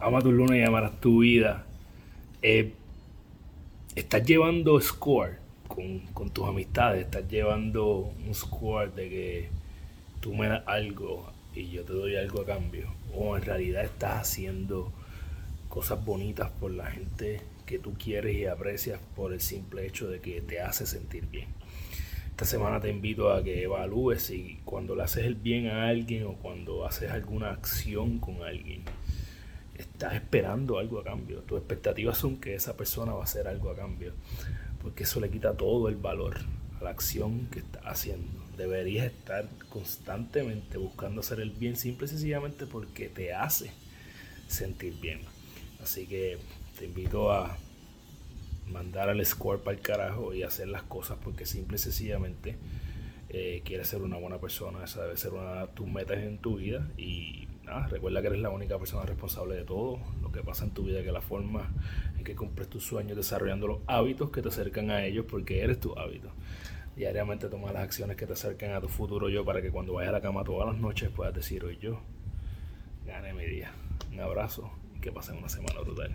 ama tu luna y amarás tu vida. Eh, estás llevando score con, tus amistades, estás llevando un score de que tú me das algo y yo te doy algo a cambio. O en realidad estás haciendo cosas bonitas por la gente que tú quieres y aprecias por el simple hecho de que te hace sentir bien. Esta semana te invito a que evalúes si cuando le haces el bien a alguien o cuando haces alguna acción con alguien, estás esperando algo a cambio. Tus expectativas son que esa persona va a hacer algo a cambio. Porque eso le quita todo el valor a la acción que estás haciendo. Deberías estar constantemente buscando hacer el bien simple y sencillamente porque te hace sentir bien. Así que te invito a mandar al score para el carajo y hacer las cosas porque simple y sencillamente eh, quieres ser una buena persona. Esa debe ser una de tus metas en tu vida y recuerda que eres la única persona responsable de todo lo que pasa en tu vida, que la forma en que cumples tus sueños desarrollando los hábitos que te acercan a ellos porque eres tu hábito. Diariamente toma las acciones que te acercan a tu futuro yo para que cuando vayas a la cama todas las noches puedas decir hoy yo gané mi día. Un abrazo y que pasen una semana brutal.